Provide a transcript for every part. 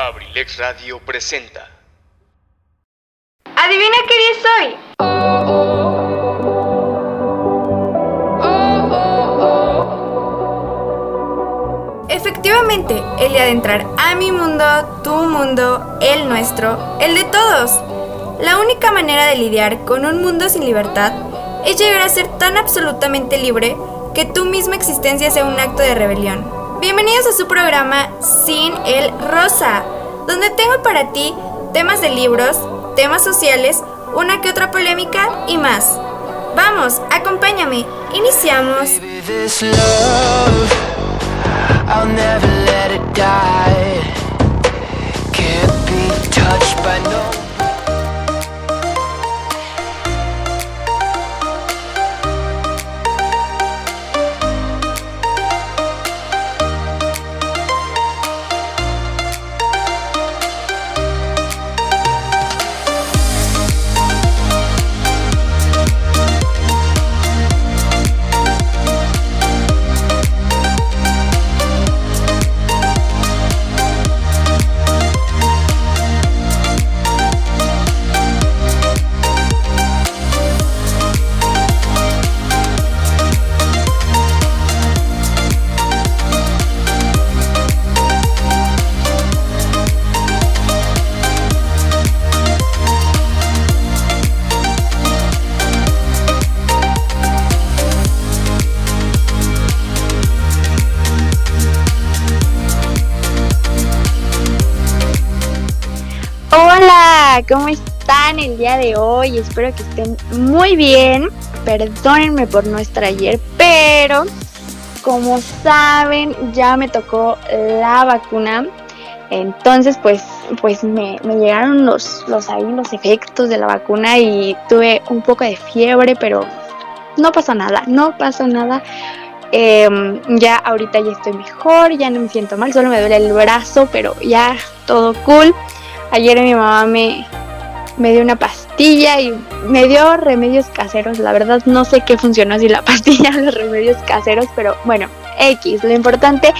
Abrilex Radio presenta. ¿Adivina qué día soy? Efectivamente, el de entrar a mi mundo, tu mundo, el nuestro, el de todos. La única manera de lidiar con un mundo sin libertad es llegar a ser tan absolutamente libre que tu misma existencia sea un acto de rebelión. Bienvenidos a su programa Sin el Rosa, donde tengo para ti temas de libros, temas sociales, una que otra polémica y más. Vamos, acompáñame, iniciamos. ¿Cómo están el día de hoy? Espero que estén muy bien. Perdónenme por no estar ayer, pero como saben, ya me tocó la vacuna. Entonces, pues, pues me, llegaron los, los, ahí, los efectos de la vacuna y tuve un poco de fiebre, pero no pasa nada, no pasa nada. Em, ya ahorita ya estoy mejor, ya no me siento mal, solo me duele el brazo, pero ya todo cool. Ayer mi mamá me, me dio una pastilla y me dio remedios caseros. La verdad no sé qué funcionó si la pastilla o los remedios caseros, pero bueno, X. Lo importante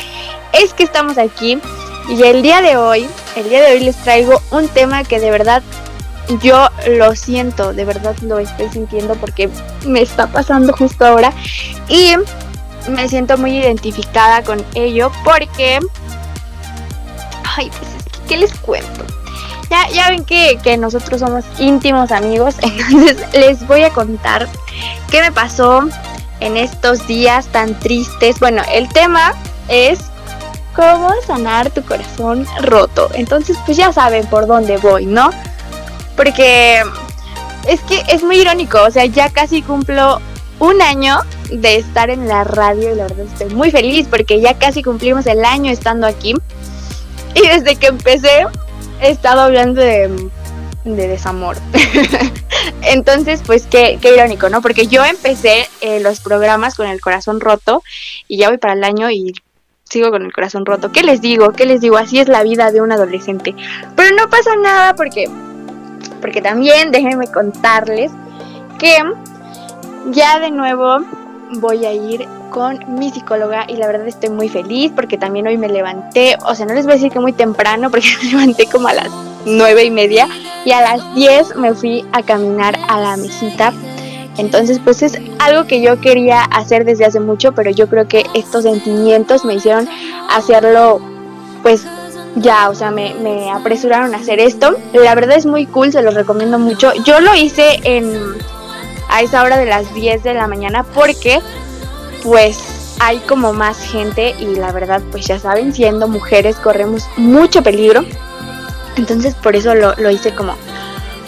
es que estamos aquí y el día de hoy, el día de hoy les traigo un tema que de verdad yo lo siento, de verdad lo estoy sintiendo porque me está pasando justo ahora y me siento muy identificada con ello porque... Ay, pues es que, ¿qué les cuento? Ya, ya ven que, nosotros somos íntimos amigos, entonces les voy a contar qué me pasó en estos días tan tristes. Bueno, el tema es cómo sanar tu corazón roto. Entonces, pues ya saben por dónde voy, ¿no? Porque es que es muy irónico, o sea, ya casi cumplo un año de estar en la radio y la verdad estoy muy feliz porque ya casi cumplimos el año estando aquí. Y desde que empecé he estado hablando de, desamor. Entonces, pues qué, qué, irónico, ¿no? Porque yo empecé eh, los programas con el corazón roto y ya voy para el año y sigo con el corazón roto. ¿Qué les digo? ¿Qué les digo? Así es la vida de un adolescente. Pero no pasa nada porque, porque también déjenme contarles que ya de nuevo voy a ir con mi psicóloga y la verdad estoy muy feliz porque también hoy me levanté, o sea, no les voy a decir que muy temprano porque me levanté como a las nueve y media y a las 10 me fui a caminar a la mesita. Entonces, pues es algo que yo quería hacer desde hace mucho, pero yo creo que estos sentimientos me hicieron hacerlo, pues ya, o sea, me, me apresuraron a hacer esto. La verdad es muy cool, se los recomiendo mucho. Yo lo hice en a esa hora de las 10 de la mañana porque pues hay como más gente y la verdad pues ya saben, siendo mujeres corremos mucho peligro. Entonces por eso lo, hice como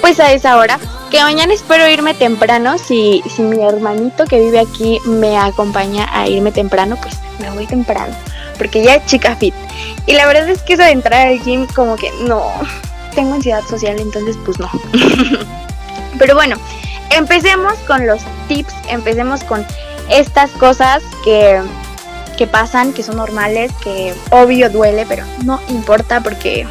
pues a esa hora. Que mañana espero irme temprano. Si, si mi hermanito que vive aquí me acompaña a irme temprano, pues me voy temprano. Porque ya es chica fit. Y la verdad es que eso de entrar al gym como que no. Tengo ansiedad social, entonces pues no. Pero bueno, empecemos con los tips. Empecemos con estas cosas que, pasan, que son normales, que obvio duele, pero no importa porque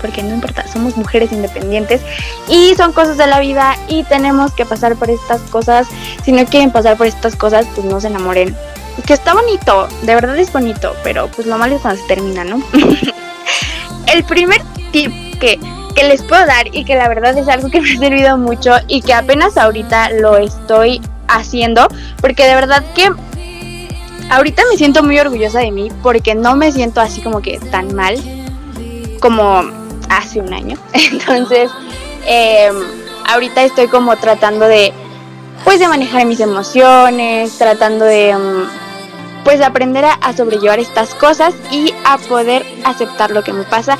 porque no importa, somos mujeres independientes y son cosas de la vida y tenemos que pasar por estas cosas. Si no quieren pasar por estas cosas, pues no se enamoren. Que está bonito, de verdad es bonito, pero pues lo malo es cuando se termina, ¿no? El primer tip que, que les puedo dar y que la verdad es algo que me ha servido mucho y que apenas ahorita lo estoy haciendo, porque de verdad que ahorita me siento muy orgullosa de mí porque no me siento así como que tan mal como hace un año. Entonces, em, ahorita estoy como tratando de, pues, de manejar mis emociones, tratando de, em, pues, aprender a, a, sobrellevar estas cosas y a poder aceptar lo que me pasa.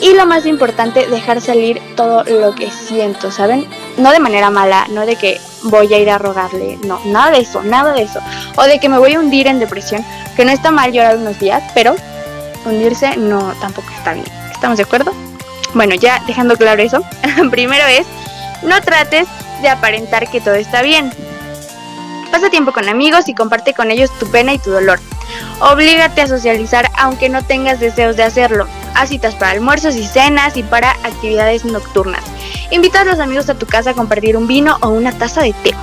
Y lo más importante, dejar salir todo lo que siento, ¿saben? No de manera mala, no de que voy a ir a rogarle, no, nada de eso, nada de eso. O de que me voy a hundir en depresión, que no está mal llorar unos días, pero hundirse no, tampoco está bien. ¿Estamos de acuerdo? Bueno, ya dejando claro eso, primero es, no trates de aparentar que todo está bien. Pasa tiempo con amigos y comparte con ellos tu pena y tu dolor. Oblígate a socializar aunque no tengas deseos de hacerlo. Haz citas para almuerzos y cenas y para actividades nocturnas. Invita a los amigos a tu casa a compartir un vino o una taza de té.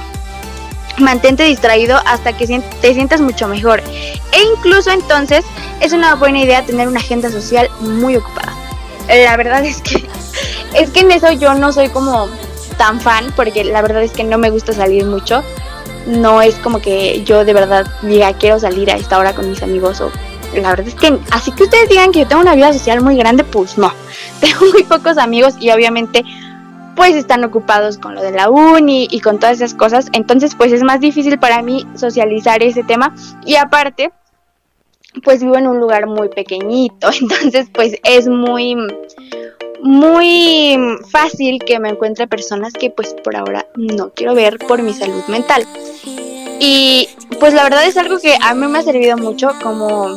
Mantente distraído hasta que te sientas mucho mejor. E incluso entonces es una buena idea tener una agenda social muy ocupada. La verdad es que es que en eso yo no soy como tan fan porque la verdad es que no me gusta salir mucho. No es como que yo de verdad diga quiero salir a esta hora con mis amigos o la verdad es que así que ustedes digan que yo tengo una vida social muy grande, pues no. Tengo muy pocos amigos y obviamente pues están ocupados con lo de la uni y con todas esas cosas. Entonces pues es más difícil para mí socializar ese tema. Y aparte, pues vivo en un lugar muy pequeñito. Entonces pues es muy muy fácil que me encuentre personas que pues por ahora no quiero ver por mi salud mental. Y pues la verdad es algo que a mí me ha servido mucho como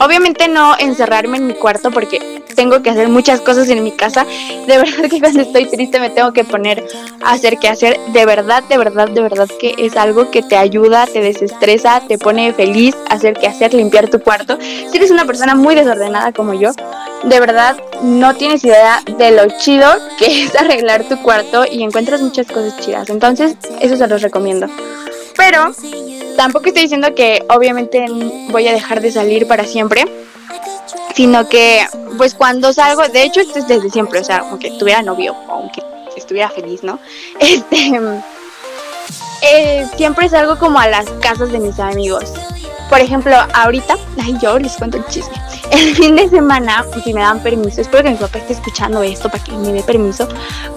obviamente no encerrarme en mi cuarto porque tengo que hacer muchas cosas en mi casa. De verdad que cuando estoy triste me tengo que poner a hacer que hacer. De verdad, de verdad, de verdad que es algo que te ayuda, te desestresa, te pone feliz hacer que hacer, limpiar tu cuarto. Si eres una persona muy desordenada como yo, de verdad no tienes idea de lo chido que es arreglar tu cuarto y encuentras muchas cosas chidas. Entonces, eso se los recomiendo. Pero tampoco estoy diciendo que obviamente voy a dejar de salir para siempre sino que pues cuando salgo, de hecho esto es desde siempre, o sea, aunque tuviera novio, aunque estuviera feliz, ¿no? Este, eh, siempre salgo como a las casas de mis amigos. Por ejemplo, ahorita, ay, yo les cuento el chisme. El fin de semana, si me dan permiso, espero que mi papá esté escuchando esto para que me dé permiso,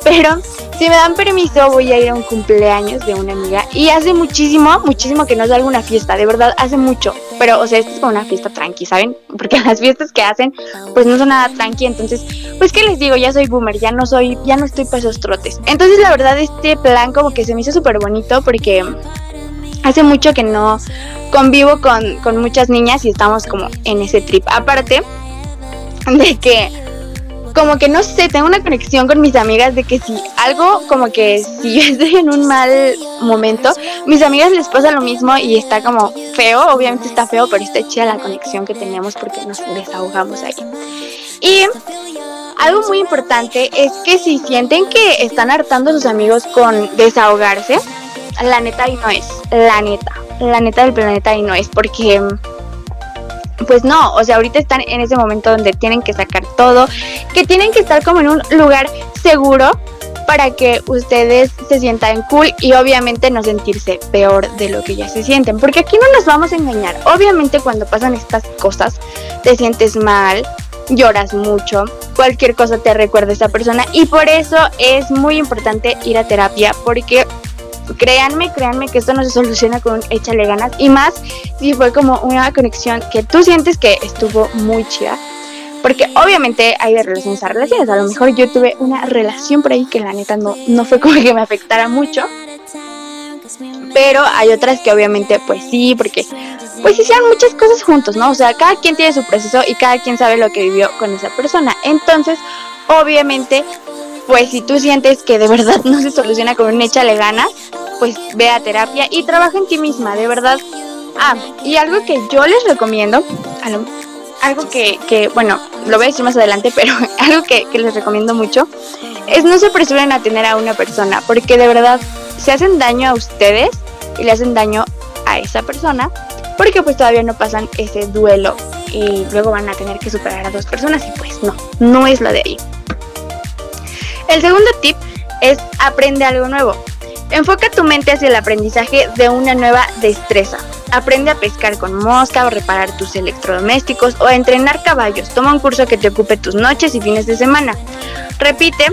pero si me dan permiso voy a ir a un cumpleaños de una amiga y hace muchísimo, muchísimo que no salgo una fiesta, de verdad, hace mucho, pero o sea, esto es como una fiesta tranqui, ¿saben? Porque las fiestas que hacen pues no son nada tranqui, entonces, pues qué les digo, ya soy boomer, ya no soy, ya no estoy para esos trotes. Entonces, la verdad, este plan como que se me hizo súper bonito porque hace mucho que no convivo con, con muchas niñas y estamos como en ese trip. Aparte de que como que no sé, tengo una conexión con mis amigas de que si algo, como que si yo estoy en un mal momento, mis amigas les pasa lo mismo y está como feo, obviamente está feo, pero está chida la conexión que tenemos porque nos desahogamos ahí. Y algo muy importante es que si sienten que están hartando a sus amigos con desahogarse, la neta ahí no es, la neta, la neta del planeta ahí no es, porque pues no, o sea, ahorita están en ese momento donde tienen que sacar todo, que tienen que estar como en un lugar seguro para que ustedes se sientan cool y obviamente no sentirse peor de lo que ya se sienten, porque aquí no nos vamos a engañar, obviamente cuando pasan estas cosas te sientes mal, lloras mucho, cualquier cosa te recuerda a esa persona y por eso es muy importante ir a terapia porque créanme, créanme que esto no se soluciona con un échale ganas. Y más si fue como una conexión que tú sientes que estuvo muy chida. Porque obviamente hay de relaciones a relaciones. A lo mejor yo tuve una relación por ahí que la neta no, no fue como que me afectara mucho. Pero hay otras que obviamente pues sí, porque pues hicieron muchas cosas juntos, ¿no? O sea, cada quien tiene su proceso y cada quien sabe lo que vivió con esa persona. Entonces, obviamente, pues si tú sientes que de verdad no se soluciona con un échale ganas, pues ve a terapia y trabaja en ti misma, de verdad. Ah, y algo que yo les recomiendo, algo que, que, bueno, lo voy a decir más adelante, pero algo que, que les recomiendo mucho, es no se apresuren a tener a una persona, porque de verdad se hacen daño a ustedes y le hacen daño a esa persona, porque pues todavía no pasan ese duelo y luego van a tener que superar a dos personas y pues no, no es lo de ahí. El segundo tip es aprende algo nuevo. Enfoca tu mente hacia el aprendizaje de una nueva destreza. Aprende a pescar con mosca o reparar tus electrodomésticos o a entrenar caballos. Toma un curso que te ocupe tus noches y fines de semana. Repite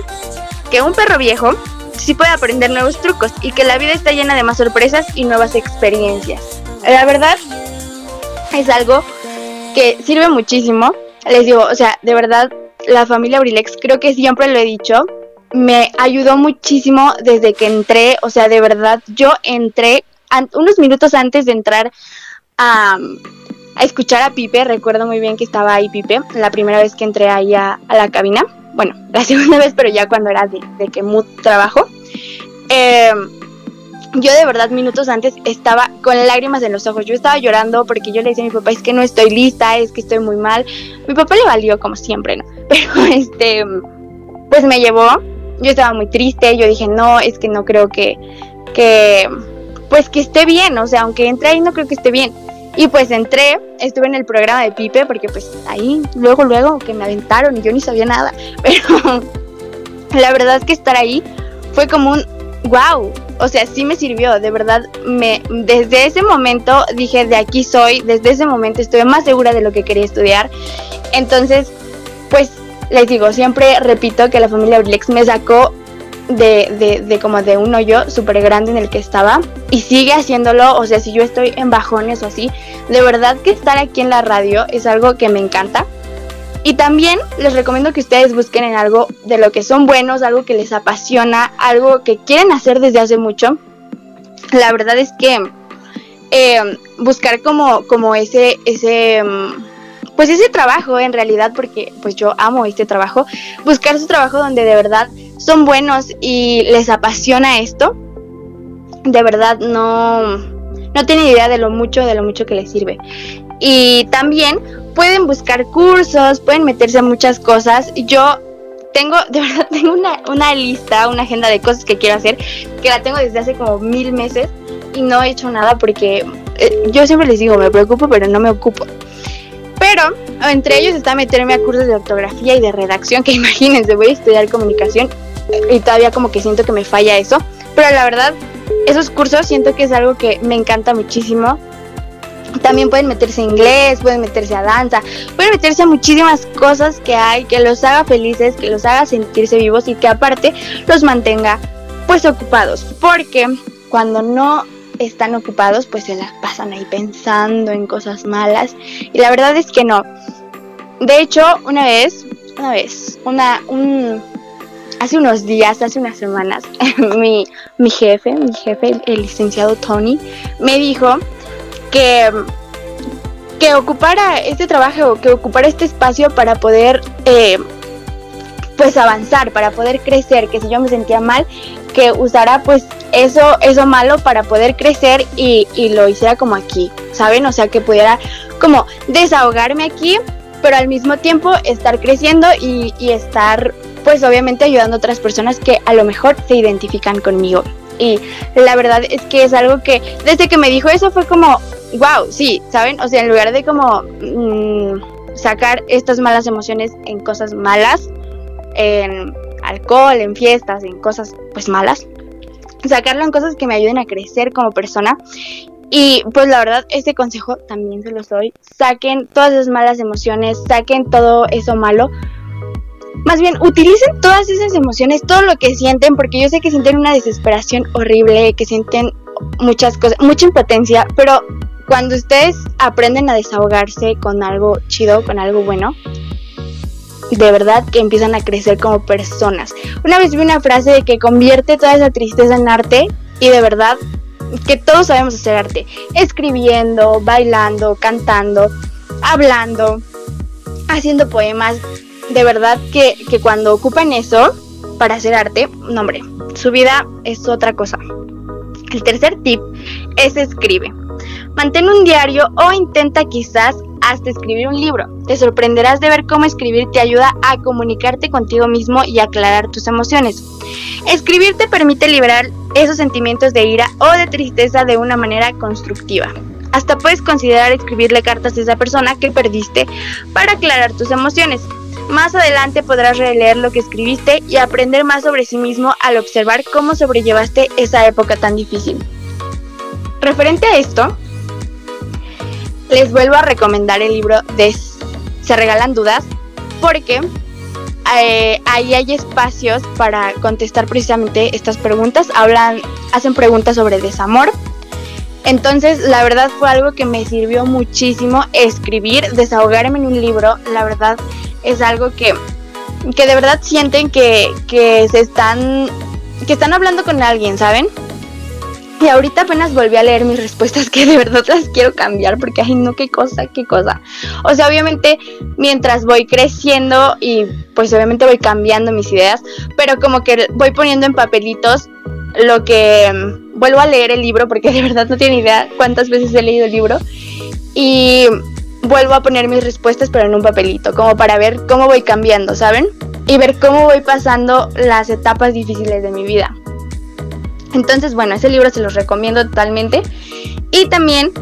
que un perro viejo sí puede aprender nuevos trucos y que la vida está llena de más sorpresas y nuevas experiencias. La verdad es algo que sirve muchísimo. Les digo, o sea, de verdad, la familia Aurilex, creo que siempre lo he dicho, me ayudó muchísimo desde que entré, o sea, de verdad, yo entré unos minutos antes de entrar a, escuchar a Pipe, recuerdo muy bien que estaba ahí Pipe, la primera vez que entré ahí a, la cabina, bueno, la segunda vez, pero ya cuando era de, de que mood trabajo. Em, yo de verdad minutos antes estaba con lágrimas en los ojos. Yo estaba llorando porque yo le decía a mi papá, es que no estoy lista, es que estoy muy mal. Mi papá le valió como siempre, ¿no? Pero este, pues me llevó. Yo estaba muy triste, yo dije, no, es que no creo que, que, pues que esté bien, o sea, aunque entré ahí no creo que esté bien. Y pues entré, estuve en el programa de Pipe, porque pues ahí, luego, luego, que me aventaron y yo ni sabía nada. Pero la verdad es que estar ahí fue como un, wow, o sea, sí me sirvió, de verdad, me, desde ese momento dije, de aquí soy, desde ese momento estuve más segura de lo que quería estudiar. Entonces, pues les digo, siempre repito que la familia Brilex me sacó de, de, como de un hoyo súper grande en el que estaba y sigue haciéndolo, o sea, si yo estoy en bajones o así, de verdad que estar aquí en la radio es algo que me encanta. Y también les recomiendo que ustedes busquen en algo de lo que son buenos, algo que les apasiona, algo que quieren hacer desde hace mucho. La verdad es que eh, buscar como, como ese, ese, mm, pues ese trabajo en realidad, porque pues yo amo este trabajo, buscar su trabajo donde de verdad son buenos y les apasiona esto, de verdad no, no tienen idea de lo mucho, de lo mucho que les sirve. Y también pueden buscar cursos, pueden meterse a muchas cosas. Yo tengo, de verdad, tengo una, una lista, una agenda de cosas que quiero hacer, que la tengo desde hace como mil meses y no he hecho nada porque eh, yo siempre les digo, me preocupo, pero no me ocupo. Pero entre ellos está meterme a cursos de ortografía y de redacción, que imagínense, voy a estudiar comunicación y todavía como que siento que me falla eso. Pero la verdad, esos cursos siento que es algo que me encanta muchísimo. También pueden meterse a inglés, pueden meterse a danza, pueden meterse a muchísimas cosas que hay que los haga felices, que los haga sentirse vivos y que aparte los mantenga pues ocupados. Porque cuando no están ocupados pues se las pasan ahí pensando en cosas malas y la verdad es que no. De hecho, una vez, una vez, una, un, hace unos días, hace unas semanas, mi, mi jefe, mi jefe, el licenciado Tony, me dijo que, que ocupara este trabajo, que ocupara este espacio para poder eh, pues avanzar, para poder crecer, que si yo me sentía mal, que usara pues eso, eso malo para poder crecer y, y lo hiciera como aquí, ¿saben? O sea, que pudiera como desahogarme aquí, pero al mismo tiempo estar creciendo y, y estar pues obviamente ayudando a otras personas que a lo mejor se identifican conmigo. Y la verdad es que es algo que desde que me dijo eso fue como, wow, sí, ¿saben? O sea, en lugar de como mm, sacar estas malas emociones en cosas malas, en alcohol, en fiestas, en cosas pues malas, sacarlo en cosas que me ayuden a crecer como persona. Y pues la verdad, este consejo también se los doy. Saquen todas esas malas emociones, saquen todo eso malo. Más bien, utilicen todas esas emociones, todo lo que sienten, porque yo sé que sienten una desesperación horrible, que sienten muchas cosas, mucha impotencia, pero cuando ustedes aprenden a desahogarse con algo chido, con algo bueno, de verdad que empiezan a crecer como personas. Una vez vi una frase de que convierte toda esa tristeza en arte y de verdad que todos sabemos hacer arte. Escribiendo, bailando, cantando, hablando, haciendo poemas. De verdad que, que cuando ocupan eso para hacer arte, no hombre, su vida es otra cosa. El tercer tip es escribe. Mantén un diario o intenta quizás hasta escribir un libro. Te sorprenderás de ver cómo escribir te ayuda a comunicarte contigo mismo y aclarar tus emociones. Escribir te permite liberar esos sentimientos de ira o de tristeza de una manera constructiva. Hasta puedes considerar escribirle cartas a esa persona que perdiste para aclarar tus emociones. Más adelante podrás releer lo que escribiste y aprender más sobre sí mismo al observar cómo sobrellevaste esa época tan difícil. Referente a esto, les vuelvo a recomendar el libro de Se regalan dudas porque eh, ahí hay espacios para contestar precisamente estas preguntas. Hablan, hacen preguntas sobre desamor. Entonces, la verdad fue algo que me sirvió muchísimo escribir, desahogarme en un libro. La verdad es algo que, que de verdad sienten que, que se están, que están hablando con alguien, ¿saben? Y ahorita apenas volví a leer mis respuestas que de verdad las quiero cambiar porque, ay, no, qué cosa, qué cosa. O sea, obviamente mientras voy creciendo y pues obviamente voy cambiando mis ideas, pero como que voy poniendo en papelitos lo que mm, vuelvo a leer el libro porque de verdad no tiene idea cuántas veces he leído el libro. Y vuelvo a poner mis respuestas pero en un papelito, como para ver cómo voy cambiando, ¿saben? Y ver cómo voy pasando las etapas difíciles de mi vida. Entonces, bueno, ese libro se los recomiendo totalmente. Y también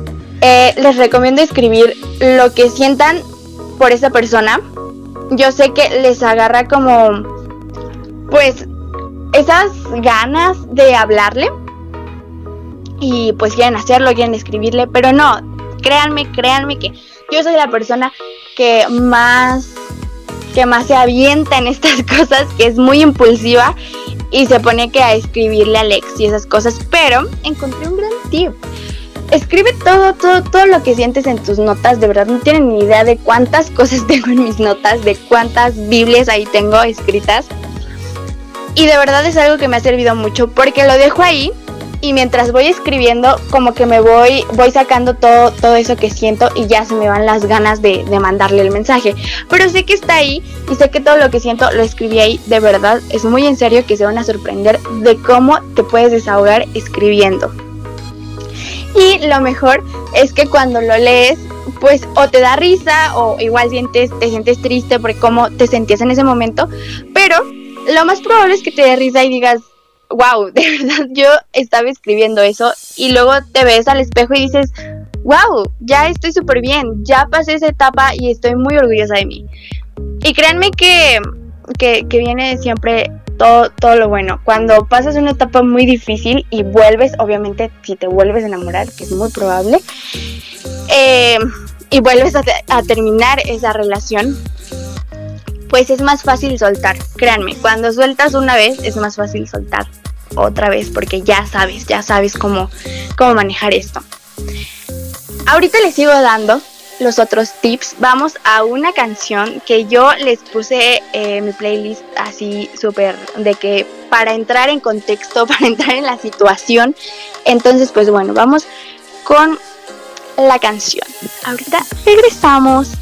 eh, les recomiendo escribir lo que sientan por esa persona. Yo sé que les agarra como, pues, esas ganas de hablarle. Y pues quieren hacerlo, quieren escribirle, pero no, créanme, créanme que yo soy la persona que más que más se avienta en estas cosas, que es muy impulsiva y se pone que a escribirle a Alex y esas cosas, pero encontré un gran tip. Escribe todo, todo, todo lo que sientes en tus notas. De verdad no tienen ni idea de cuántas cosas tengo en mis notas, de cuántas Biblias ahí tengo escritas. Y de verdad es algo que me ha servido mucho porque lo dejo ahí y mientras voy escribiendo como que me voy voy sacando todo todo eso que siento y ya se me van las ganas de, de, mandarle el mensaje. Pero sé que está ahí y sé que todo lo que siento lo escribí ahí. De verdad es muy en serio que se van a sorprender de cómo te puedes desahogar escribiendo. Y lo mejor es que cuando lo lees pues o te da risa o igual sientes, te sientes triste por cómo te sentías en ese momento pero lo más probable es que te dé risa y digas wow, de verdad yo estaba escribiendo eso y luego te ves al espejo y dices, wow, ya estoy súper bien, ya pasé esa etapa y estoy muy orgullosa de mí. Y créanme que, que, viene siempre todo, todo lo bueno. Cuando pasas una etapa muy difícil y vuelves, obviamente si te vuelves a enamorar, que es muy probable, eh, y vuelves a terminar esa relación, pues es más fácil soltar. Créanme, cuando sueltas una vez es más fácil soltar otra vez porque ya sabes, ya sabes cómo, cómo manejar esto. Ahorita les sigo dando los otros tips. Vamos a una canción que yo les puse en mi playlist así súper de que para entrar en contexto, para entrar en la situación. Entonces, pues bueno, vamos con la canción. Ahorita regresamos.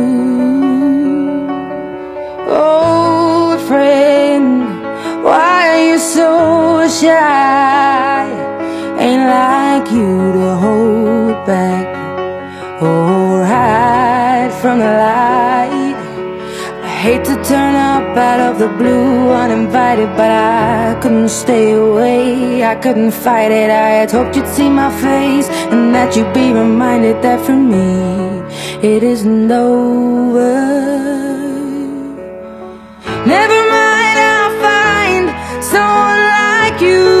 You to hold back Or hide from the light. I hate to turn up out of the blue uninvited But I couldn't stay away. I couldn't fight it. I had hoped you'd see my face And that you'd be reminded that for me It isn't over. Never mind I'll find someone like you.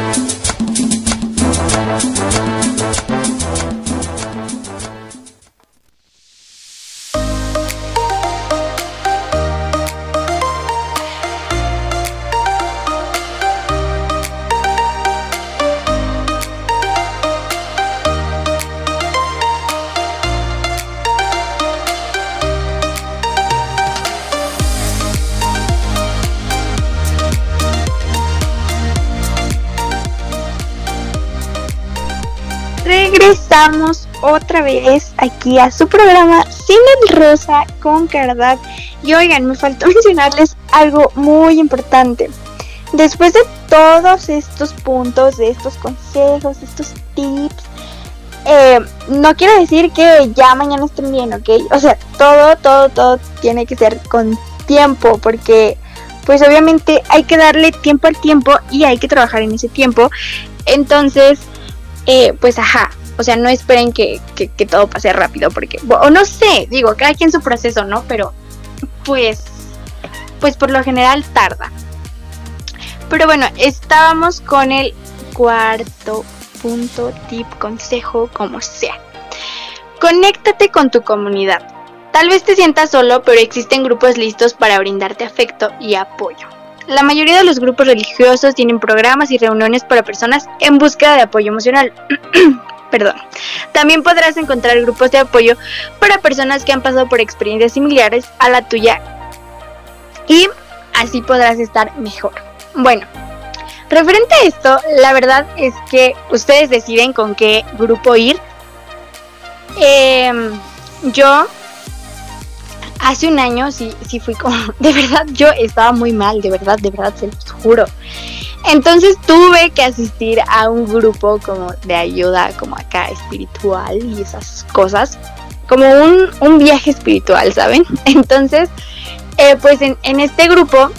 Otra vez aquí a su programa Cine de Rosa con Cardad. Y oigan, me faltó mencionarles algo muy importante. Después de todos estos puntos, de estos consejos, estos tips, eh, no quiero decir que ya mañana estén bien, ¿ok? O sea, todo, todo, todo tiene que ser con tiempo, porque pues obviamente hay que darle tiempo al tiempo y hay que trabajar en ese tiempo. Entonces, eh, pues ajá, o sea, no esperen que, que, todo pase rápido, porque, o no sé, digo, cada quien su proceso, ¿no? Pero, pues, pues por lo general tarda. Pero bueno, estábamos con el cuarto punto, tip, consejo, como sea. Conéctate con tu comunidad. Tal vez te sientas solo, pero existen grupos listos para brindarte afecto y apoyo. La mayoría de los grupos religiosos tienen programas y reuniones para personas en búsqueda de apoyo emocional. Perdón. También podrás encontrar grupos de apoyo para personas que han pasado por experiencias similares a la tuya y así podrás estar mejor. Bueno, referente a esto, la verdad es que ustedes deciden con qué grupo ir. Em, yo hace un año sí, sí fui como, de verdad, yo estaba muy mal, de verdad, de verdad, se los juro. Entonces tuve que asistir a un grupo como de ayuda, como acá espiritual y esas cosas, como un, un viaje espiritual, ¿saben? Entonces, eh, pues en, en este grupo,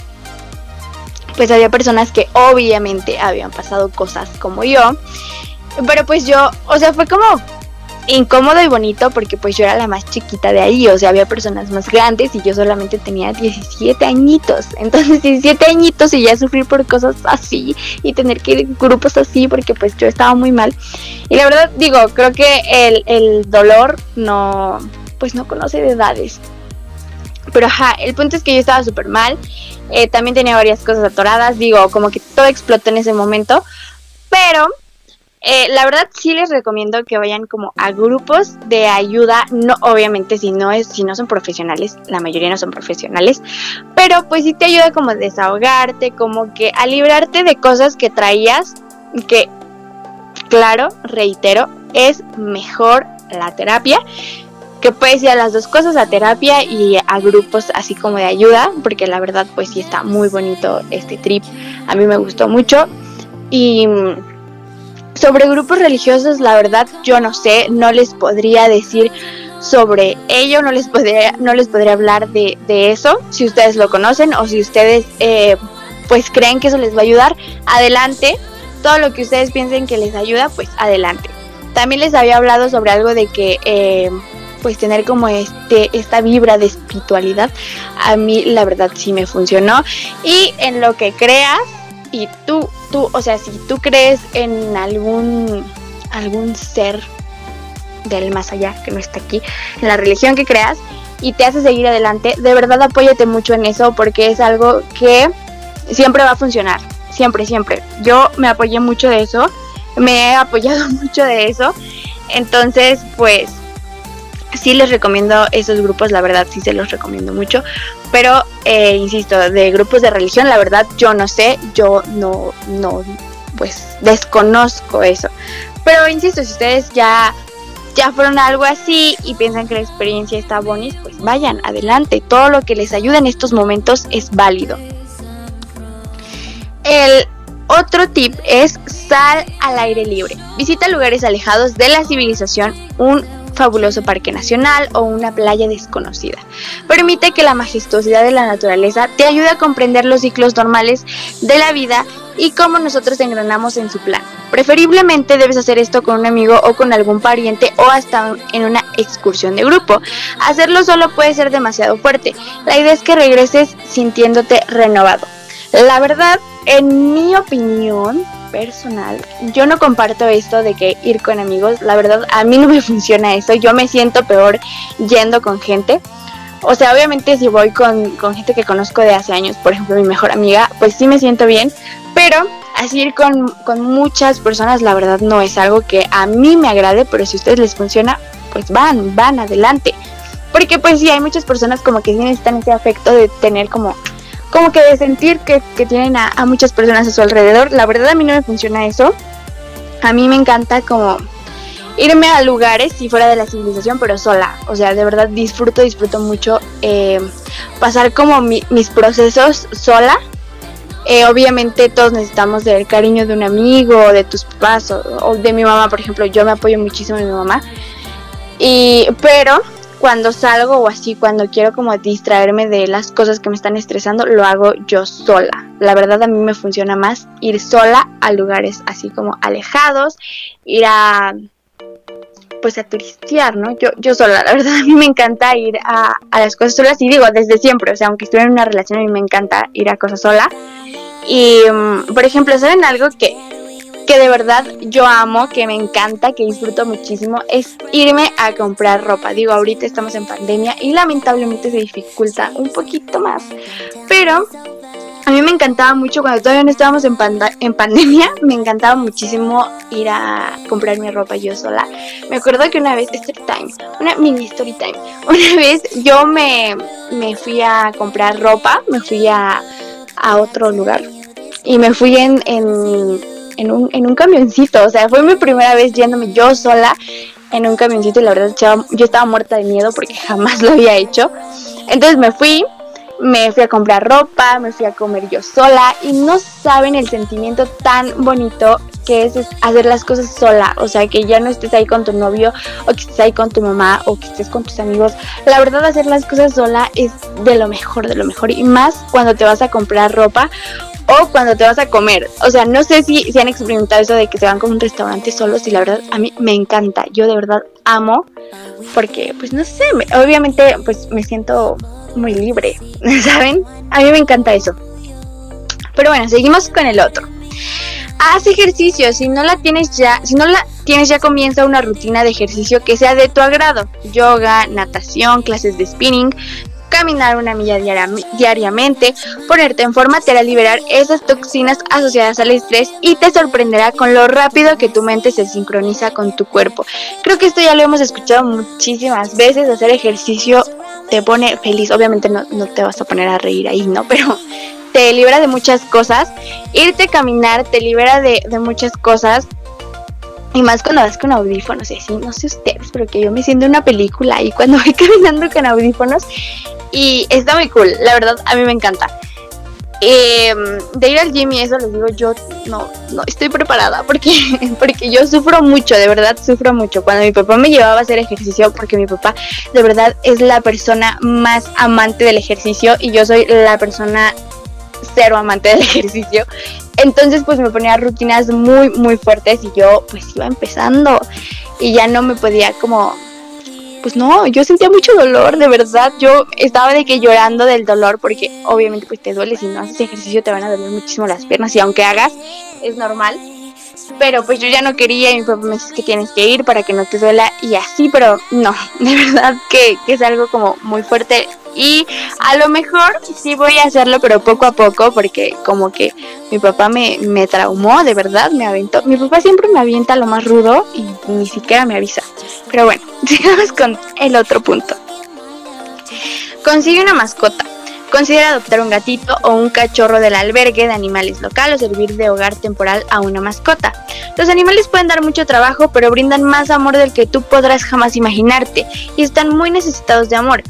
pues había personas que obviamente habían pasado cosas como yo, pero pues yo, o sea, fue como incómodo y bonito porque pues yo era la más chiquita de ahí, o sea, había personas más grandes y yo solamente tenía 17 añitos. Entonces, 17 añitos y ya sufrir por cosas así y tener que ir en grupos así porque pues yo estaba muy mal. Y la verdad digo, creo que el, el dolor no, pues no conoce de edades. Pero ajá, el punto es que yo estaba súper mal. Eh, también tenía varias cosas atoradas. Digo, como que todo explotó en ese momento. Pero eh, la verdad sí les recomiendo que vayan como a grupos de ayuda, no obviamente si no es si no son profesionales, la mayoría no son profesionales, pero pues sí te ayuda como a desahogarte, como que a librarte de cosas que traías que claro, reitero, es mejor la terapia que puedes ir a las dos cosas, a terapia y a grupos así como de ayuda, porque la verdad pues sí está muy bonito este trip, a mí me gustó mucho y sobre grupos religiosos, la verdad, yo no sé, no les podría decir sobre ello, no les podría, no les podría hablar de, de eso, si ustedes lo conocen o si ustedes eh, pues creen que eso les va a ayudar, adelante, todo lo que ustedes piensen que les ayuda, pues adelante. También les había hablado sobre algo de que eh, pues tener como este esta vibra de espiritualidad, a mí la verdad sí me funcionó. Y en lo que creas y tú, tú, o sea, si tú crees en algún, algún ser del más allá, que no está aquí, en la religión que creas, y te hace seguir adelante, de verdad apóyate mucho en eso porque es algo que siempre va a funcionar, siempre, siempre. Yo me apoyé mucho de eso, me he apoyado mucho de eso, entonces pues sí les recomiendo esos grupos, la verdad sí se los recomiendo mucho, pero eh, insisto, de grupos de religión, la verdad yo no sé, yo no, no, pues desconozco eso. Pero insisto, si ustedes ya, ya fueron algo así y piensan que la experiencia está bonita, pues vayan, adelante, todo lo que les ayude en estos momentos es válido. El otro tip es sal al aire libre. Visita lugares alejados de la civilización, un fabuloso parque nacional o una playa desconocida. Permite que la majestuosidad de la naturaleza te ayude a comprender los ciclos normales de la vida y cómo nosotros engranamos en su plan. Preferiblemente debes hacer esto con un amigo o con algún pariente o hasta en una excursión de grupo. Hacerlo solo puede ser demasiado fuerte. La idea es que regreses sintiéndote renovado. La verdad, en mi opinión, personal, yo no comparto esto de que ir con amigos, la verdad a mí no me funciona eso, yo me siento peor yendo con gente. O sea, obviamente si voy con, gente que conozco de hace años, por ejemplo mi mejor amiga, pues sí me siento bien, pero así ir con, con muchas personas, la verdad no es algo que a mí me agrade, pero si a ustedes les funciona, pues van, van adelante. Porque pues sí, hay muchas personas como que necesitan ese afecto de tener como como que de sentir que, tienen a, muchas personas a su alrededor. La verdad a mí no me funciona eso. A mí me encanta como irme a lugares y fuera de la civilización, pero sola. O sea, de verdad disfruto, disfruto mucho eh, pasar como mis procesos sola. Eh, obviamente todos necesitamos del cariño de un amigo, de tus papás o, de mi mamá, por ejemplo. Yo me apoyo muchísimo en mi mamá. Y, pero cuando salgo o así, cuando quiero como distraerme de las cosas que me están estresando, lo hago yo sola. La verdad a mí me funciona más ir sola a lugares así como alejados, ir a pues a turistear, ¿no? Yo, yo sola, la verdad a mí me encanta ir a, a las cosas solas y digo desde siempre, o sea, aunque estuviera en una relación a mí me encanta ir a cosas sola. Y, mm, por ejemplo, ¿saben algo que que de verdad yo amo, que me encanta, que disfruto muchísimo, es irme a comprar ropa. Digo, ahorita estamos en pandemia y lamentablemente se dificulta un poquito más. Pero a mí me encantaba mucho cuando todavía no estábamos en, en pandemia, me encantaba muchísimo ir a comprar mi ropa yo sola. Me acuerdo que una vez, story time, una mini story time, una vez yo me, me fui a comprar ropa, me fui a, a otro lugar y me fui en en un, en un camioncito. O sea, fue mi primera vez yéndome yo sola en un camioncito y la verdad yo estaba muerta de miedo porque jamás lo había hecho. Entonces me fui, me fui a comprar ropa, me fui a comer yo sola y no saben el sentimiento tan bonito que es, hacer las cosas sola, o sea, que ya no estés ahí con tu novio o que estés ahí con tu mamá o que estés con tus amigos. La verdad, hacer las cosas sola es de lo mejor, de lo mejor y más cuando te vas a comprar ropa o cuando te vas a comer. O sea, no sé si, si han experimentado eso de que se van con un restaurante solos y la verdad a mí me encanta. Yo de verdad amo porque, pues no sé, obviamente pues me siento muy libre, ¿saben? A mí me encanta eso. Pero bueno, seguimos con el otro. Haz ejercicio, si no la tienes ya, si no la tienes ya comienza una rutina de ejercicio que sea de tu agrado. Yoga, natación, clases de spinning, caminar una milla diariamente, ponerte en forma te hará liberar esas toxinas asociadas al estrés y te sorprenderá con lo rápido que tu mente se sincroniza con tu cuerpo. Creo que esto ya lo hemos escuchado muchísimas veces, hacer ejercicio te pone feliz, obviamente no, te vas a poner a reír ahí, ¿no? Pero te libera de muchas cosas, irte a caminar te libera de, de muchas cosas, y más cuando vas con audífonos, así, no sé ustedes, pero que yo me siento una película y cuando voy caminando con audífonos y está muy cool, la verdad, a mí me encanta. Em, de ir al gym y eso les digo, yo no, no estoy preparada porque, porque yo sufro mucho, de verdad sufro mucho. Cuando mi papá me llevaba a hacer ejercicio, porque mi papá de verdad es la persona más amante del ejercicio y yo soy la persona cero amante del ejercicio. Entonces pues me ponía rutinas muy, muy fuertes y yo pues iba empezando y ya no me podía como pues no, yo sentía mucho dolor, de verdad. Yo estaba de que llorando del dolor porque obviamente pues te duele, si no haces ejercicio te van a doler muchísimo las piernas y aunque hagas es normal. Pero pues yo ya no quería y mi papá me dice que tienes que ir para que no te duela y así, pero no, de verdad que, que es algo como muy fuerte y a lo mejor sí voy a hacerlo, pero poco a poco, porque como que mi papá me, me traumó, de verdad, me aventó. Mi papá siempre me avienta lo más rudo y ni siquiera me avisa. Pero bueno, sigamos con el otro punto. Consigue una mascota. Considera adoptar un gatito o un cachorro del albergue de animales local o servir de hogar temporal a una mascota. Los animales pueden dar mucho trabajo, pero brindan más amor del que tú podrás jamás imaginarte y están muy necesitados de amor.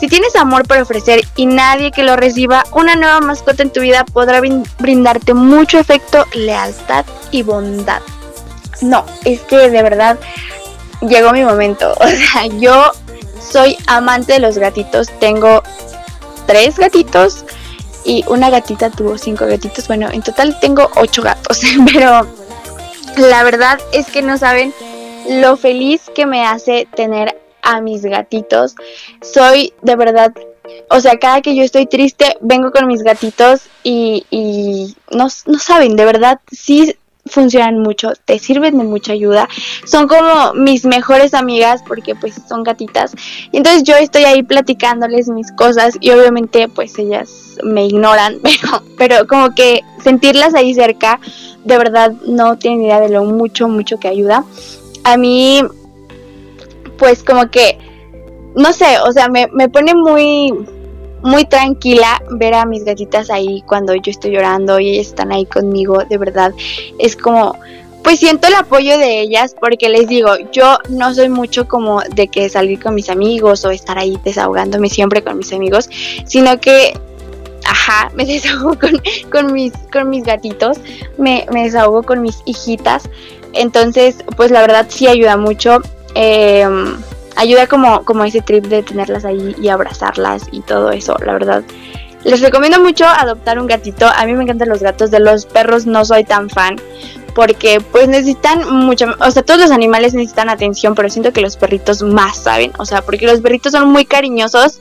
Si tienes amor por ofrecer y nadie que lo reciba, una nueva mascota en tu vida podrá brindarte mucho efecto, lealtad y bondad. No, es que de verdad llegó mi momento. O sea, yo soy amante de los gatitos. Tengo tres gatitos y una gatita tuvo cinco gatitos. Bueno, en total tengo ocho gatos, pero la verdad es que no saben lo feliz que me hace tener a mis gatitos. Soy de verdad, o sea, cada que yo estoy triste, vengo con mis gatitos y, y no, no saben, de verdad, sí funcionan mucho, te sirven de mucha ayuda. Son como mis mejores amigas porque pues son gatitas. Y entonces yo estoy ahí platicándoles mis cosas y obviamente pues ellas me ignoran, pero, pero como que sentirlas ahí cerca, de verdad no tienen idea de lo mucho, mucho que ayuda. A mí pues como que, no sé, o sea, me, me pone muy muy tranquila ver a mis gatitas ahí cuando yo estoy llorando y ellas están ahí conmigo, de verdad. Es como, pues siento el apoyo de ellas porque les digo, yo no soy mucho como de que salir con mis amigos o estar ahí desahogándome siempre con mis amigos, sino que, ajá, me desahogo con, mis, con mis gatitos, me, me desahogo con mis hijitas. Entonces, pues la verdad sí ayuda mucho. Eh, ayuda como, como ese trip de tenerlas ahí y abrazarlas y todo eso, la verdad. Les recomiendo mucho adoptar un gatito. A mí me encantan los gatos. De los perros no soy tan fan. Porque pues necesitan mucho... O sea, todos los animales necesitan atención. Pero siento que los perritos más, ¿saben? O sea, porque los perritos son muy cariñosos.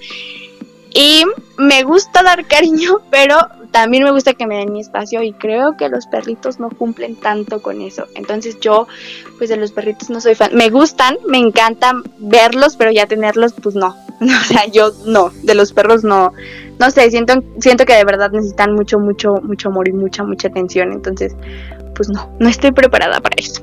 Y me gusta dar cariño, pero también me gusta que me den mi espacio y creo que los perritos no cumplen tanto con eso. Entonces yo, pues de los perritos no soy fan. Me gustan, me encantan verlos, pero ya tenerlos, pues no. O sea, yo no, de los perros no. No sé, siento, siento que de verdad necesitan mucho, mucho, mucho amor y mucha, mucha atención. Entonces, pues no, no estoy preparada para eso.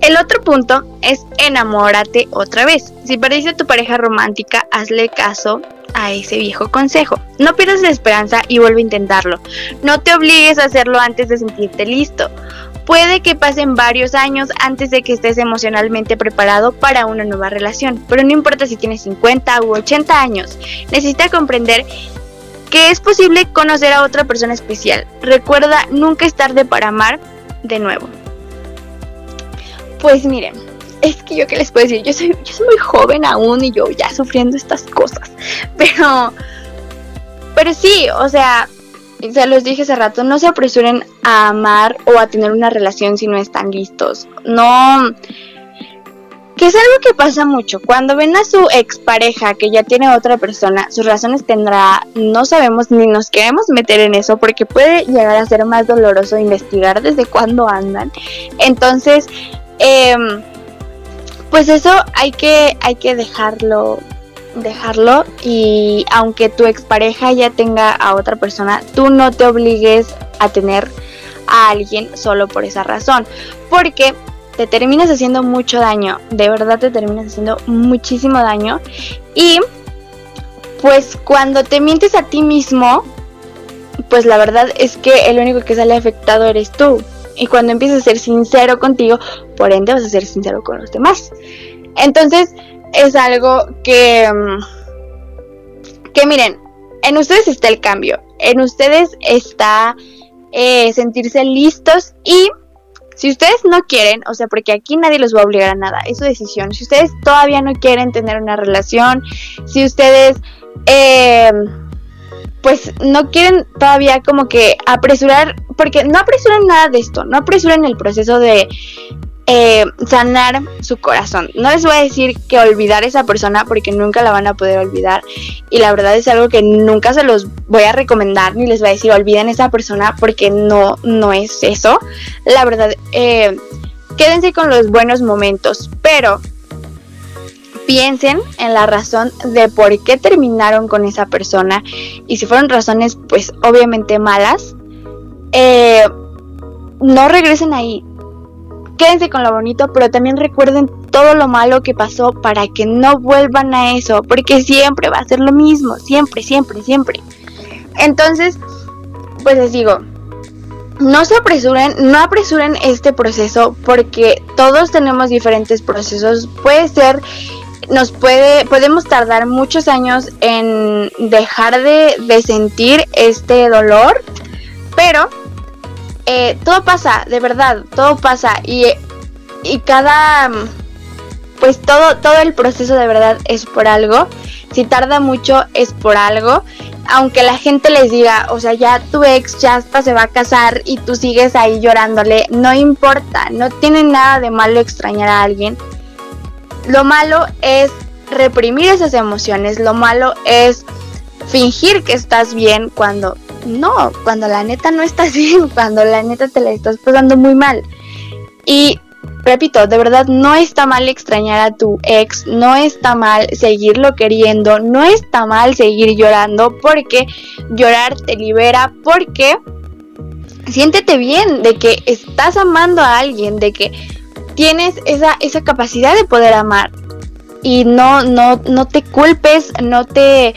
El otro punto es enamórate otra vez. Si parece tu pareja romántica, hazle caso a ese viejo consejo. No pierdas la esperanza y vuelve a intentarlo. No te obligues a hacerlo antes de sentirte listo. Puede que pasen varios años antes de que estés emocionalmente preparado para una nueva relación, pero no importa si tienes 50 u 80 años, necesita comprender que es posible conocer a otra persona especial. Recuerda nunca es tarde para amar de nuevo. Pues miren, es que yo qué les puedo decir, yo soy, yo soy muy joven aún y yo ya sufriendo estas cosas. Pero, pero sí, o sea, se los dije hace rato, no se apresuren a amar o a tener una relación si no están listos. No, que es algo que pasa mucho. Cuando ven a su expareja que ya tiene otra persona, sus razones tendrá, no sabemos ni nos queremos meter en eso porque puede llegar a ser más doloroso investigar desde cuándo andan. Entonces, Em, pues eso hay que, hay que dejarlo, dejarlo y aunque tu expareja ya tenga a otra persona, tú no te obligues a tener a alguien solo por esa razón, porque te terminas haciendo mucho daño, de verdad te terminas haciendo muchísimo daño y pues cuando te mientes a ti mismo, pues la verdad es que el único que sale afectado eres tú. Y cuando empiezas a ser sincero contigo, por ende vas a ser sincero con los demás. Entonces, es algo que, mm, que miren, en ustedes está el cambio, en ustedes está eh, sentirse listos y si ustedes no quieren, o sea, porque aquí nadie los va a obligar a nada, es su decisión. Si ustedes todavía no quieren tener una relación, si ustedes eh, pues no quieren todavía como que apresurar, porque no apresuran nada de esto, no apresuran el proceso de, eh, sanar su corazón. No les voy a decir que olvidar a esa persona porque nunca la van a poder olvidar. Y la verdad es algo que nunca se los voy a recomendar ni les voy a decir olviden a esa persona porque no, no es eso. La verdad, eh, quédense con los buenos momentos. Pero piensen en la razón de por qué terminaron con esa persona. Y si fueron razones, pues obviamente malas. Eh, no regresen ahí, quédense con lo bonito, pero también recuerden todo lo malo que pasó para que no vuelvan a eso, porque siempre va a ser lo mismo, siempre, siempre, siempre. Entonces, pues les digo, no se apresuren, no apresuren este proceso porque todos tenemos diferentes procesos. Puede ser, nos puede, podemos tardar muchos años en dejar de, de sentir este dolor, pero eh, todo pasa, de verdad, todo pasa y, y cada, pues todo, todo el proceso de verdad es por algo. Si tarda mucho es por algo. Aunque la gente les diga, o sea, ya tu ex ya hasta se va a casar y tú sigues ahí llorándole, no importa, no tiene nada de malo extrañar a alguien. Lo malo es reprimir esas emociones, lo malo es fingir que estás bien cuando no, cuando la neta no estás bien, cuando la neta te la estás pasando muy mal. Y repito, de verdad no está mal extrañar a tu ex, no está mal seguirlo queriendo, no está mal seguir llorando porque llorar te libera, porque siéntete bien de que estás amando a alguien, de que tienes esa, esa capacidad de poder amar. Y no, no, no te culpes, no te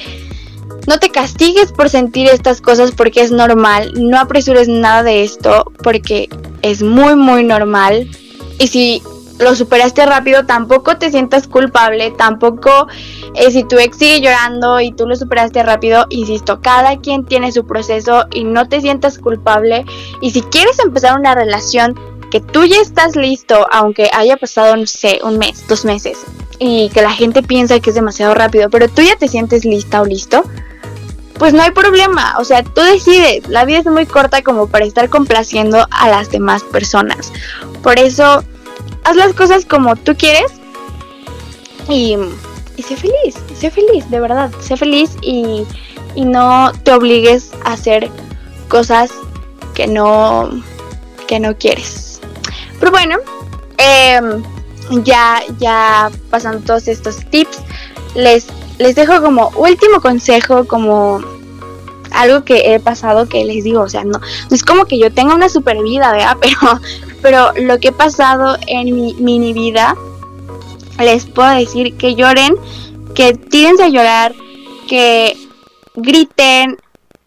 no te castigues por sentir estas cosas porque es normal. No apresures nada de esto porque es muy, muy normal. Y si lo superaste rápido, tampoco te sientas culpable. Tampoco eh, si tu ex sigue llorando y tú lo superaste rápido, insisto, cada quien tiene su proceso y no te sientas culpable. Y si quieres empezar una relación que tú ya estás listo, aunque haya pasado, no sé, un mes, dos meses, y que la gente piensa que es demasiado rápido, pero tú ya te sientes lista o listo, pues no hay problema. O sea, tú decides. La vida es muy corta como para estar complaciendo a las demás personas. Por eso, haz las cosas como tú quieres y, y sé feliz. Sé feliz, de verdad. Sé feliz y, y no te obligues a hacer cosas que no, que no quieres. Pero bueno, em, ya, ya pasando todos estos tips, les les dejo como último consejo, como algo que he pasado que les digo, o sea, no, es como que yo tenga una super vida, ¿verdad? Pero, pero lo que he pasado en mi mini vida, les puedo decir que lloren, que tírense a llorar, que griten,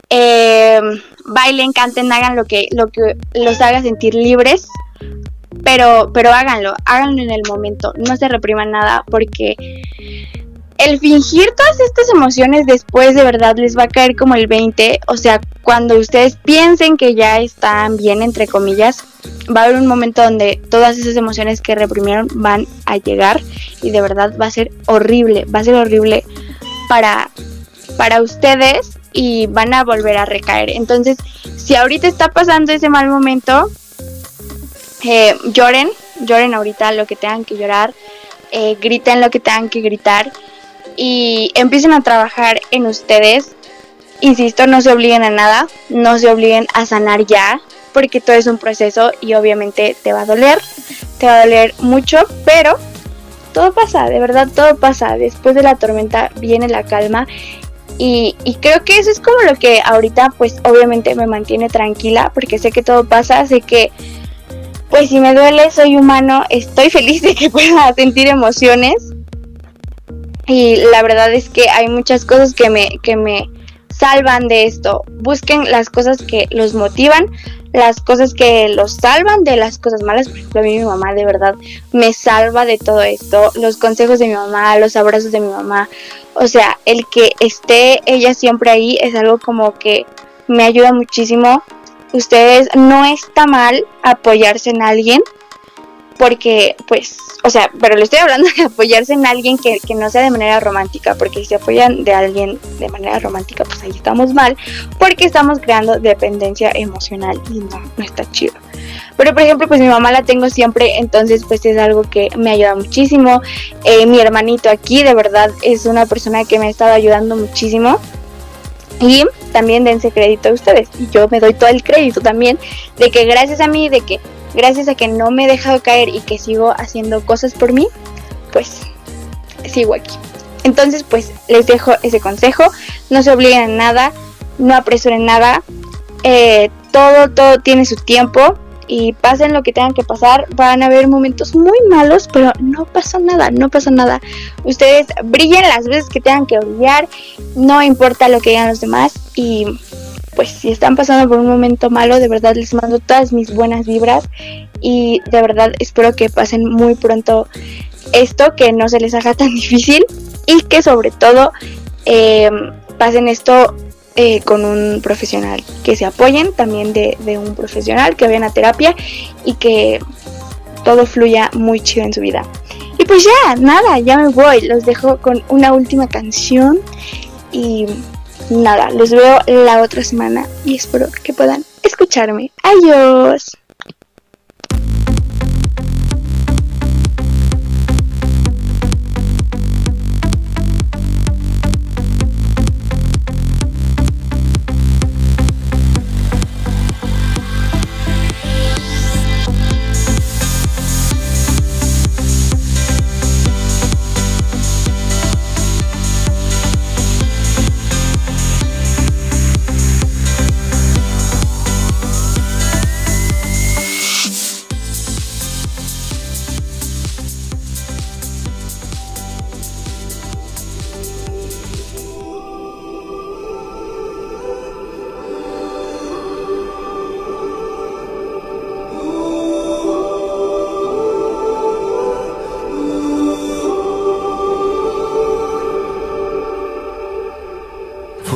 em, bailen, canten, hagan lo que, lo que los haga sentir libres. Pero, pero háganlo, háganlo en el momento, no se repriman nada porque el fingir todas estas emociones después de verdad les va a caer como el 20. O sea, cuando ustedes piensen que ya están bien, entre comillas, va a haber un momento donde todas esas emociones que reprimieron van a llegar y de verdad va a ser horrible, va a ser horrible para, para ustedes y van a volver a recaer. Entonces, si ahorita está pasando ese mal momento, eh, lloren, lloren ahorita lo que tengan que llorar, eh, griten lo que tengan que gritar y empiecen a trabajar en ustedes. Insisto, no se obliguen a nada, no se obliguen a sanar ya, porque todo es un proceso y obviamente te va a doler, te va a doler mucho, pero todo pasa, de verdad todo pasa. Después de la tormenta viene la calma y, y, creo que eso es como lo que ahorita pues obviamente me mantiene tranquila porque sé que todo pasa, sé que pues si me duele soy humano, estoy feliz de que pueda sentir emociones y la verdad es que hay muchas cosas que me, que me salvan de esto. Busquen las cosas que los motivan, las cosas que los salvan de las cosas malas. Por ejemplo, a mí mi mamá de verdad me salva de todo esto. Los consejos de mi mamá, los abrazos de mi mamá. O sea, el que esté ella siempre ahí es algo como que me ayuda muchísimo. Ustedes no está mal apoyarse en alguien porque pues, o sea, pero le estoy hablando de apoyarse en alguien que, no sea de manera romántica, porque si se apoyan de alguien de manera romántica, pues ahí estamos mal, porque estamos creando dependencia emocional y no, no está chido. Pero por ejemplo, pues mi mamá la tengo siempre, entonces pues es algo que me ayuda muchísimo. Eh, mi hermanito aquí de verdad es una persona que me ha estado ayudando muchísimo. Y también dense crédito a ustedes. Y yo me doy todo el crédito también de que gracias a mí, de que gracias a que no me he dejado caer y que sigo haciendo cosas por mí, pues sigo aquí. Entonces, pues les dejo ese consejo. No se obliguen a nada, no apresuren nada. Eh, todo, todo tiene su tiempo y pasen lo que tengan que pasar. Van a haber momentos muy malos, pero no pasa nada, no pasa nada. Ustedes brillen las veces que tengan que brillar, no importa lo que digan los demás. Y pues si están pasando por un momento malo, de verdad les mando todas mis buenas vibras y de verdad espero que pasen muy pronto esto, que no se les haga tan difícil y que sobre todo eh, pasen esto eh, con un profesional, que se apoyen también de, de, un profesional, que vayan a terapia y que todo fluya muy chido en su vida. Y pues ya, nada, ya me voy, los dejo con una última canción y nada, los veo la otra semana y espero que puedan escucharme. Adiós.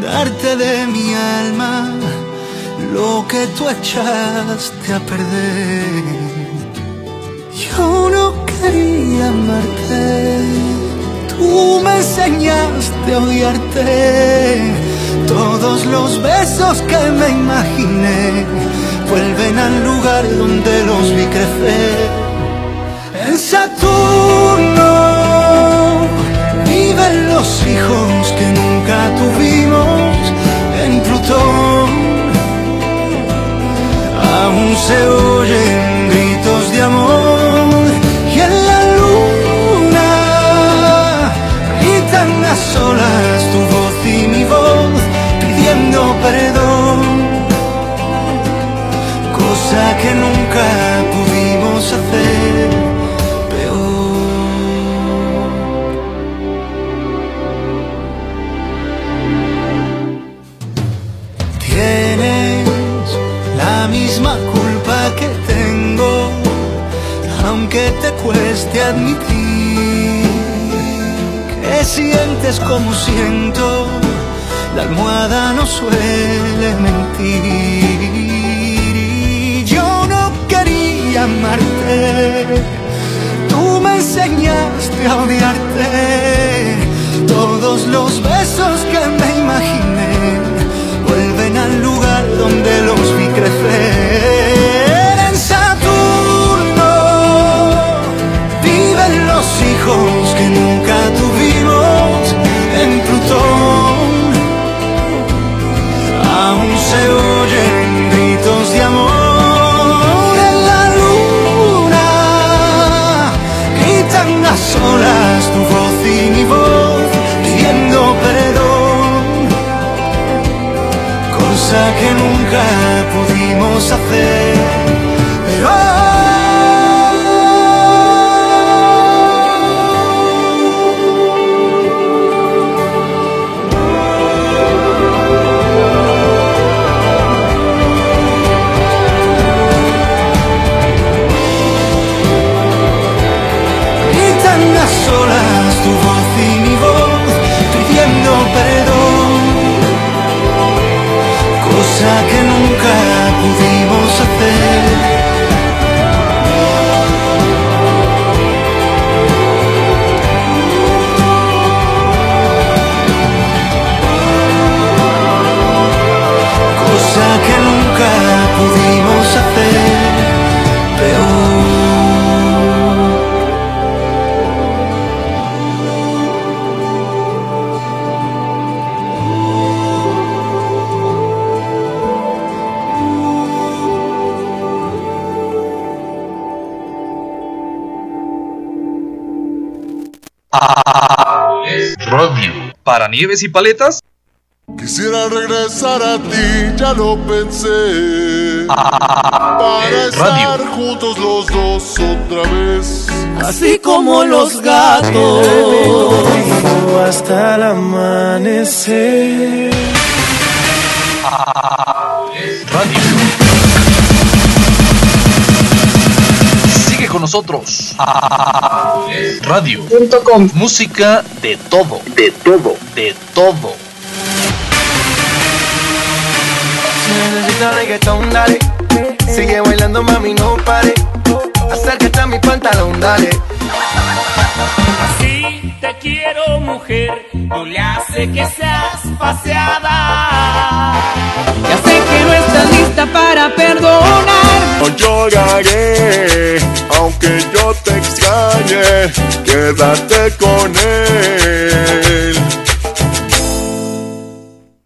darte de mi alma lo que tú echaste a perder. Yo no quería amarte, tú me enseñaste a odiarte. Todos los besos que me imaginé vuelven al lugar donde los vi crecer. En Saturno viven los hijos que nunca tuvimos. En Plutón aún se oyen aunque te cueste admitir que sientes como siento, la almohada no suele mentir. Yo no quería amarte, tú me enseñaste a odiarte. Todos los besos que me imaginé donde los vi crecer. que nunca tuvimos en Plutón. Aún se oyen gritos de amor en la luna. Gritan a solas tu voz y mi voz Cosa que nunca pudimos hacer. ¿Para nieves y paletas? Quisiera regresar a ti, ya lo pensé. Para estar juntos los dos otra vez. Así como los gatos. Hasta el amanecer. Radio. Sigue con nosotros. Radio.com. Música de todo. De todo. De todo. Si necesitas reggaetón, dale. Sigue bailando, mami, no pare. Acércate a mi pantalón, dale. Así te quiero, mujer. No le hace que seas paseada. Ya sé que no estás lista para perdonar. No lloraré, aunque yo te extrañe. Quédate con él.